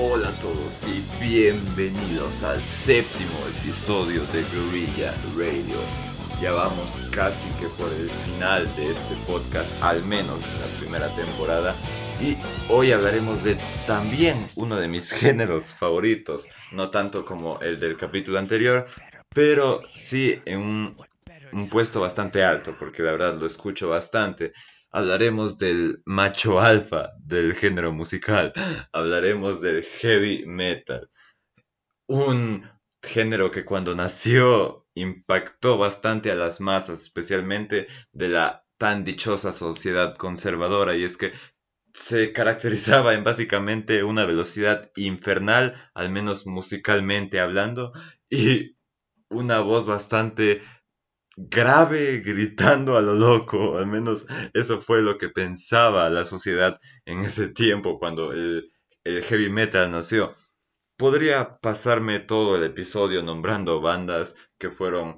Hola a todos y bienvenidos al séptimo episodio de Guerrilla Radio. Ya vamos casi que por el final de este podcast, al menos en la primera temporada. Y hoy hablaremos de también uno de mis géneros favoritos, no tanto como el del capítulo anterior, pero sí en un, un puesto bastante alto, porque la verdad lo escucho bastante. Hablaremos del macho alfa del género musical, hablaremos del heavy metal, un género que cuando nació impactó bastante a las masas, especialmente de la tan dichosa sociedad conservadora, y es que se caracterizaba en básicamente una velocidad infernal, al menos musicalmente hablando, y una voz bastante grave, gritando a lo loco. Al menos eso fue lo que pensaba la sociedad en ese tiempo cuando el, heavy metal nació. Podría pasarme todo el episodio nombrando bandas que fueron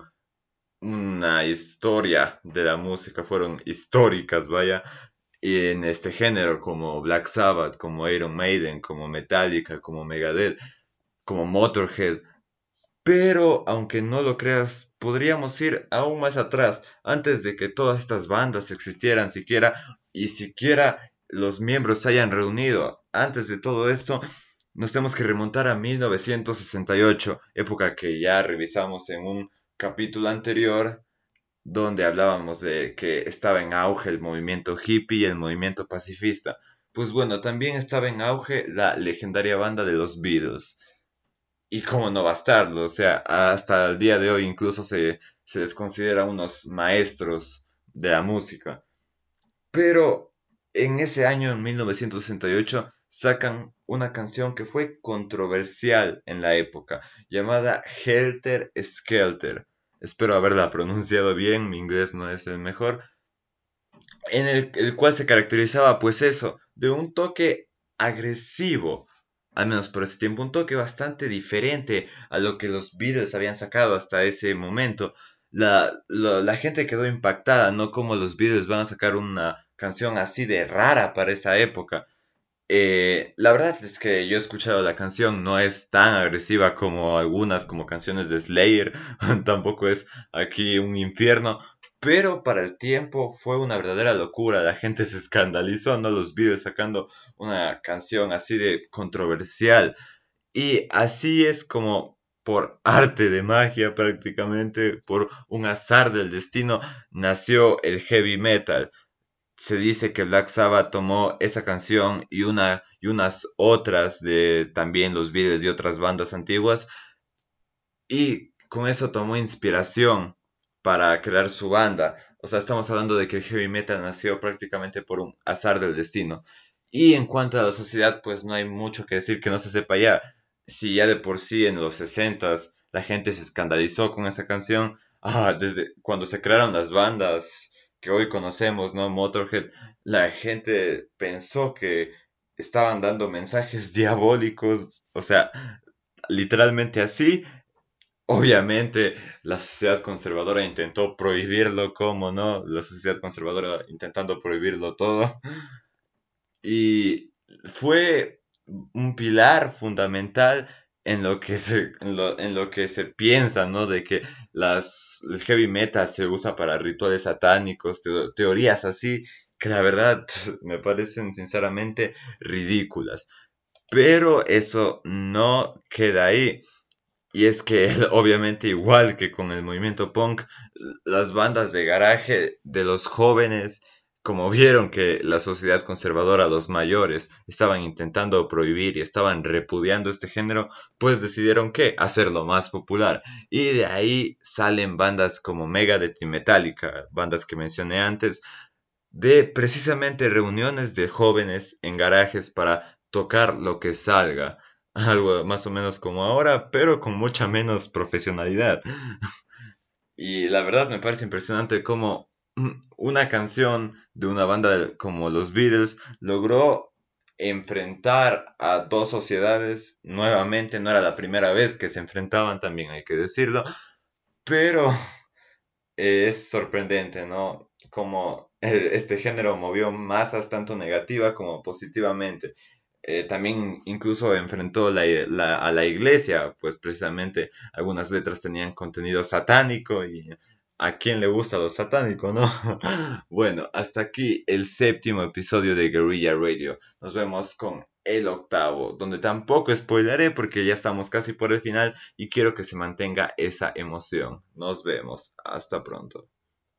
una historia de la música, fueron históricas, vaya, en este género, como Black Sabbath, como Iron Maiden, como Metallica, como Megadeth, como Motorhead, pero, aunque no lo creas, podríamos ir aún más atrás, antes de que todas estas bandas existieran siquiera y siquiera los miembros se hayan reunido. Antes de todo esto, nos tenemos que remontar a 1968, época que ya revisamos en un capítulo anterior, donde hablábamos de que estaba en auge el movimiento hippie y el movimiento pacifista. Pues bueno, también estaba en auge la legendaria banda de los Beatles y cómo no bastarlo, o sea, hasta el día de hoy incluso se, se les considera unos maestros de la música. Pero en ese año, en 1968, sacan una canción que fue controversial en la época, llamada Helter Skelter. Espero haberla pronunciado bien, mi inglés no es el mejor. En el, el cual se caracterizaba, pues eso, de un toque agresivo, al menos por ese tiempo, un toque bastante diferente a lo que los Beatles habían sacado hasta ese momento. La, la, gente quedó impactada, no como los Beatles van a sacar una canción así de rara para esa época. Eh, la verdad es que yo he escuchado la canción, no es tan agresiva como algunas, como canciones de Slayer, tampoco es aquí un infierno, pero para el tiempo fue una verdadera locura. La gente se escandalizó, ¿no? Los videos sacando una canción así de controversial. Y así es como por arte de magia prácticamente, por un azar del destino, nació el heavy metal. Se dice que Black Sabbath tomó esa canción y, una, y unas otras de también los videos de otras bandas antiguas y con eso tomó inspiración para crear su banda. O sea, estamos hablando de que el heavy metal nació prácticamente por un azar del destino. Y en cuanto a la sociedad, pues no hay mucho que decir que no se sepa ya. Si ya de por sí en los 60 la gente se escandalizó con esa canción, ah, desde cuando se crearon las bandas que hoy conocemos, ¿no? Motorhead, la gente pensó que estaban dando mensajes diabólicos, o sea, literalmente así, Obviamente la sociedad conservadora intentó prohibirlo, ¿cómo no? La sociedad conservadora intentando prohibirlo todo. Y fue un pilar fundamental en lo que se, en lo, que se piensa, ¿no? De que las, el heavy metal se usa para rituales satánicos, teorías así, que la verdad me parecen sinceramente ridículas. Pero eso no queda ahí y es que obviamente igual que con el movimiento punk, las bandas de garaje de los jóvenes, como vieron que la sociedad conservadora, los mayores, estaban intentando prohibir y estaban repudiando este género, pues decidieron que hacerlo más popular. Y de ahí salen bandas como Megadeth y Metallica, bandas que mencioné antes, de precisamente reuniones de jóvenes en garajes para tocar lo que salga algo más o menos como ahora, pero con mucha menos profesionalidad. Y la verdad me parece impresionante cómo una canción de una banda como los Beatles logró enfrentar a dos sociedades nuevamente, no era la primera vez que se enfrentaban, también hay que decirlo, pero es sorprendente, ¿no? Como este género movió masas tanto negativa como positivamente eh, también incluso enfrentó a la iglesia, pues precisamente algunas letras tenían contenido satánico y a quién le gusta lo satánico, ¿no? bueno, hasta aquí el séptimo episodio de Guerrilla Radio. Nos vemos con el octavo, donde tampoco spoileré porque ya estamos casi por el final y quiero que se mantenga esa emoción. Nos vemos, hasta pronto.